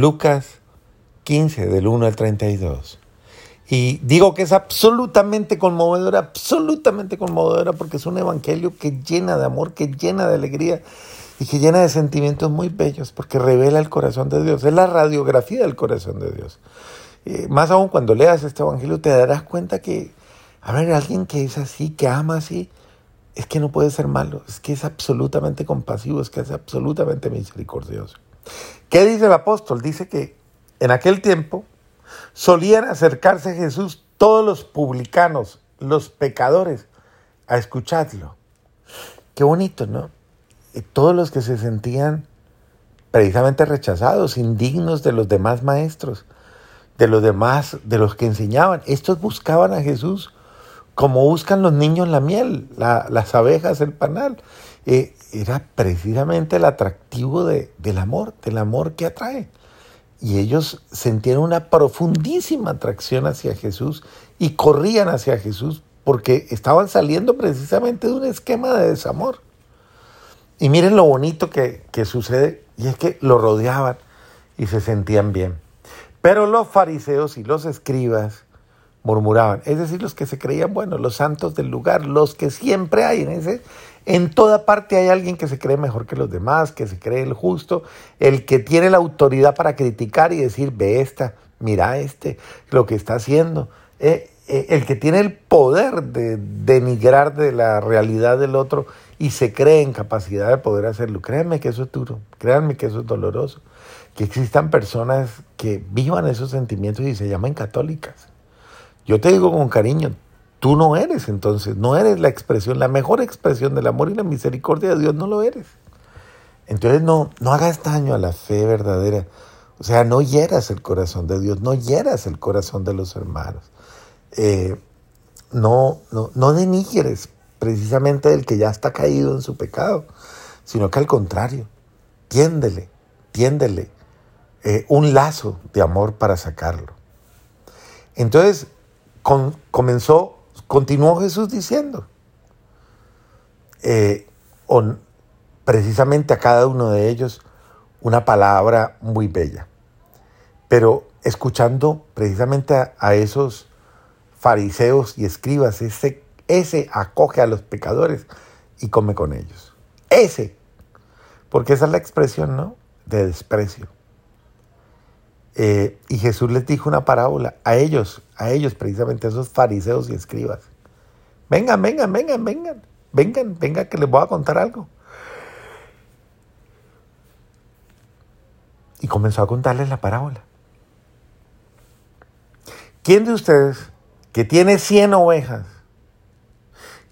Lucas 15, del 1 al 32. Y digo que es absolutamente conmovedora, absolutamente conmovedora, porque es un evangelio que llena de amor, que llena de alegría y que llena de sentimientos muy bellos, porque revela el corazón de Dios. Es la radiografía del corazón de Dios. Eh, más aún cuando leas este evangelio te darás cuenta que, a ver, alguien que es así, que ama así, es que no puede ser malo, es que es absolutamente compasivo, es que es absolutamente misericordioso. ¿Qué dice el apóstol? Dice que en aquel tiempo solían acercarse a Jesús todos los publicanos, los pecadores, a escucharlo. Qué bonito, ¿no? Y todos los que se sentían precisamente rechazados, indignos de los demás maestros, de los demás, de los que enseñaban. Estos buscaban a Jesús como buscan los niños la miel, las abejas el panal. Eh, era precisamente el atractivo de, del amor, del amor que atrae. Y ellos sentían una profundísima atracción hacia Jesús y corrían hacia Jesús porque estaban saliendo precisamente de un esquema de desamor. Y miren lo bonito que, que sucede, y es que lo rodeaban y se sentían bien. Pero los fariseos y los escribas murmuraban, es decir, los que se creían buenos, los santos del lugar, los que siempre hay en ese, en toda parte hay alguien que se cree mejor que los demás, que se cree el justo, el que tiene la autoridad para criticar y decir, ve esta, mira este, lo que está haciendo. Eh, eh, el que tiene el poder de denigrar de la realidad del otro y se cree en capacidad de poder hacerlo. Créanme que eso es duro, créanme que eso es doloroso. Que existan personas que vivan esos sentimientos y se llaman católicas. Yo te digo con cariño, tú no eres entonces, no eres la expresión, la mejor expresión del amor y la misericordia de Dios, no lo eres. Entonces no, no hagas daño a la fe verdadera. O sea, no hieras el corazón de Dios, no hieras el corazón de los hermanos. Eh, no, no, no denigres precisamente el que ya está caído en su pecado, sino que al contrario, tiéndele, tiéndele eh, un lazo de amor para sacarlo. Entonces comenzó Continuó Jesús diciendo, eh, precisamente a cada uno de ellos una palabra muy bella, pero escuchando precisamente a, esos fariseos y escribas, ese, ese acoge a los pecadores y come con ellos. Ese, porque esa es la expresión, ¿no? De desprecio. Eh, y Jesús les dijo una parábola a ellos, a ellos precisamente, a esos fariseos y escribas. Vengan, vengan, vengan, vengan, vengan, vengan que les voy a contar algo. Y comenzó a contarles la parábola. ¿Quién de ustedes que tiene 100 ovejas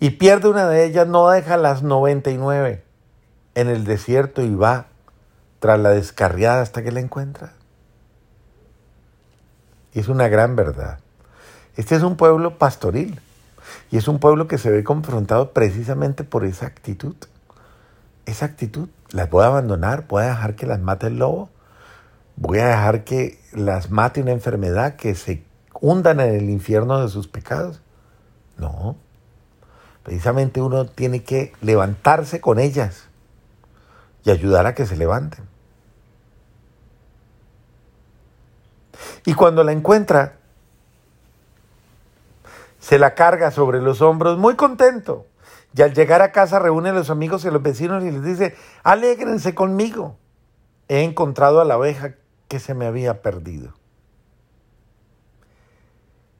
y pierde una de ellas no deja las 99 en el desierto y va tras la descarriada hasta que la encuentra? Y es una gran verdad. Este es un pueblo pastoril y es un pueblo que se ve confrontado precisamente por esa actitud. Esa actitud, las voy a abandonar, voy a dejar que las mate el lobo, voy a dejar que las mate una enfermedad, que se hundan en el infierno de sus pecados. No, precisamente uno tiene que levantarse con ellas y ayudar a que se levanten. Y cuando la encuentra, se la carga sobre los hombros muy contento. Y al llegar a casa reúne a los amigos y a los vecinos y les dice, alégrense conmigo. He encontrado a la oveja que se me había perdido.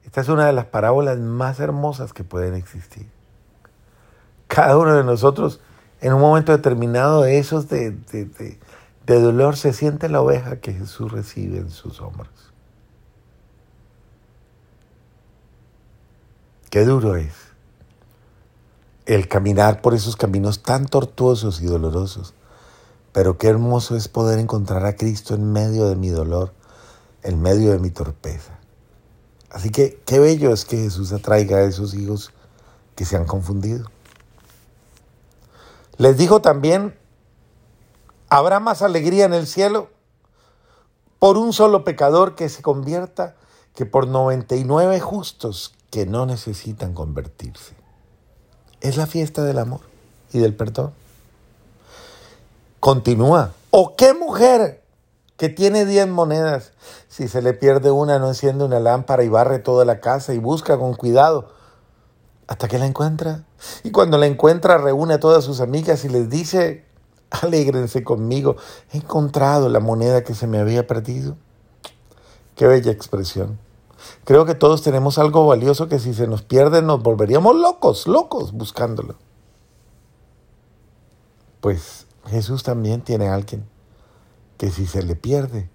Esta es una de las parábolas más hermosas que pueden existir. Cada uno de nosotros, en un momento determinado de esos de, de dolor, se siente la oveja que Jesús recibe en sus hombros. Qué duro es el caminar por esos caminos tan tortuosos y dolorosos. Pero qué hermoso es poder encontrar a Cristo en medio de mi dolor, en medio de mi torpeza. Así que qué bello es que Jesús atraiga a esos hijos que se han confundido. Les dijo también, habrá más alegría en el cielo por un solo pecador que se convierta que por 99 justos que no necesitan convertirse. Es la fiesta del amor y del perdón. Continúa. ¿O qué mujer que tiene diez monedas. Si se le pierde una, no enciende una lámpara y barre toda la casa y busca con cuidado hasta que la encuentra. Y cuando la encuentra, reúne a todas sus amigas y les dice, alégrense conmigo, he encontrado la moneda que se me había perdido. Qué bella expresión. Creo que todos tenemos algo valioso que si se nos pierde nos volveríamos locos, locos buscándolo. Pues Jesús también tiene alguien que si se le pierde,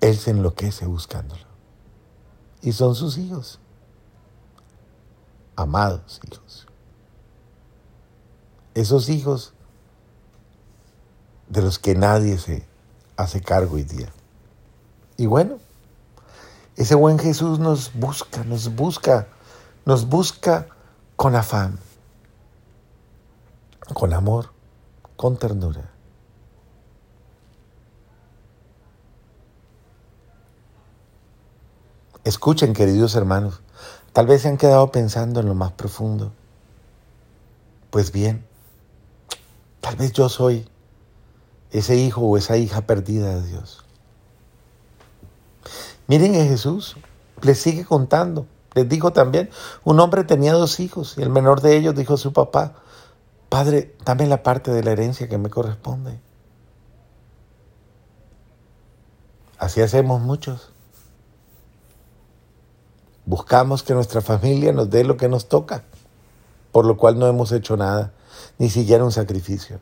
Él se enloquece buscándolo. Y son sus hijos, amados hijos. Esos hijos de los que nadie se hace cargo hoy día. Y bueno, ese buen Jesús nos busca, nos busca, nos busca con afán, con amor, con ternura. Escuchen, queridos hermanos, tal vez se han quedado pensando en lo más profundo. Pues bien, tal vez yo soy ese hijo o esa hija perdida de Dios. Miren que Jesús les sigue contando. Les dijo también, un hombre tenía dos hijos y el menor de ellos dijo a su papá, Padre, dame la parte de la herencia que me corresponde. Así hacemos muchos. Buscamos que nuestra familia nos dé lo que nos toca, por lo cual no hemos hecho nada, ni siquiera un sacrificio.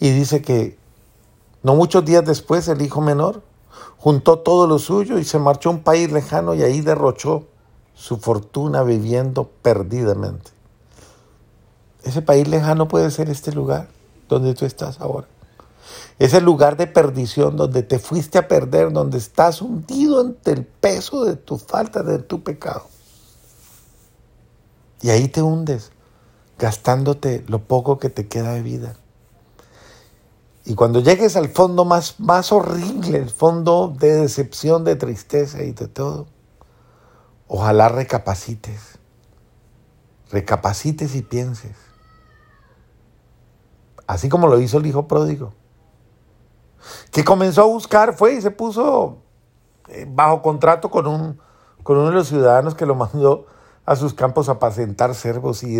Y dice que no muchos días después el hijo menor juntó todo lo suyo y se marchó a un país lejano y ahí derrochó su fortuna viviendo perdidamente. Ese país lejano puede ser este lugar donde tú estás ahora. Ese lugar de perdición donde te fuiste a perder, donde estás hundido ante el peso de tu falta, de tu pecado. Y ahí te hundes, gastándote lo poco que te queda de vida. Y cuando llegues al fondo más, más horrible, el fondo de decepción, de tristeza y de todo, ojalá recapacites, recapacites y pienses. Así como lo hizo el hijo pródigo que comenzó a buscar, fue y se puso eh, bajo contrato con, un, con uno de los ciudadanos que lo mandó a sus campos a apacentar cervos y,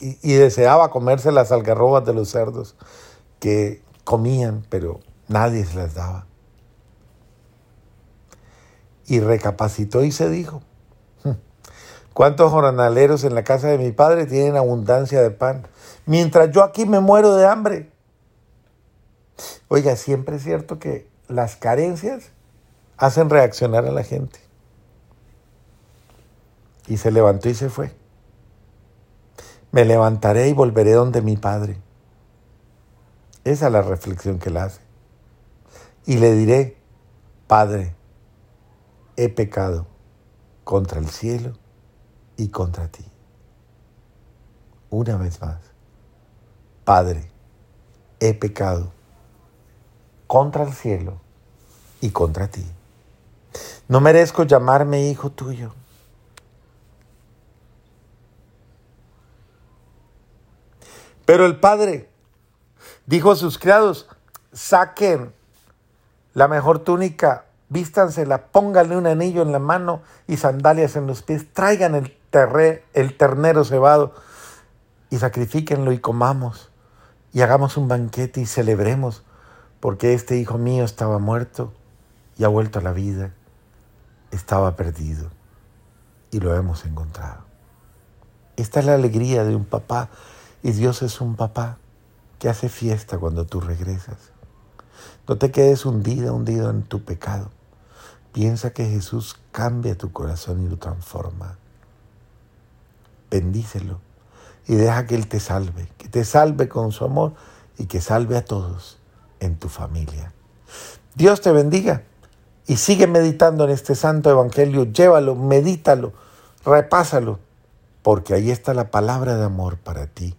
y, deseaba comerse las algarrobas de los cerdos que comían, pero nadie se las daba. Y recapacitó y se dijo, hmm, ¿cuántos jornaleros en la casa de mi padre tienen abundancia de pan? Mientras yo aquí me muero de hambre. Oiga, siempre es cierto que las carencias hacen reaccionar a la gente. Y se levantó y se fue. Me levantaré y volveré donde mi padre. Esa es la reflexión que él hace. Y le diré, Padre, he pecado contra el cielo y contra ti. Una vez más, Padre, he pecado contra el cielo y contra ti. No merezco llamarme hijo tuyo. Pero el padre dijo a sus criados, saquen la mejor túnica, vístansela, pónganle un anillo en la mano y sandalias en los pies, traigan el, el ternero cebado y sacrifíquenlo y comamos y hagamos un banquete y celebremos porque este hijo mío estaba muerto y ha vuelto a la vida, estaba perdido y lo hemos encontrado. Esta es la alegría de un papá y Dios es un papá que hace fiesta cuando tú regresas. No te quedes hundida, hundido en tu pecado. Piensa que Jesús cambia tu corazón y lo transforma. Bendícelo y deja que Él te salve, que te salve con su amor y que salve a todos en tu familia. Dios te bendiga y sigue meditando en este santo evangelio. Llévalo, medítalo, repásalo, porque ahí está la palabra de amor para ti,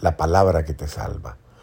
la palabra que te salva.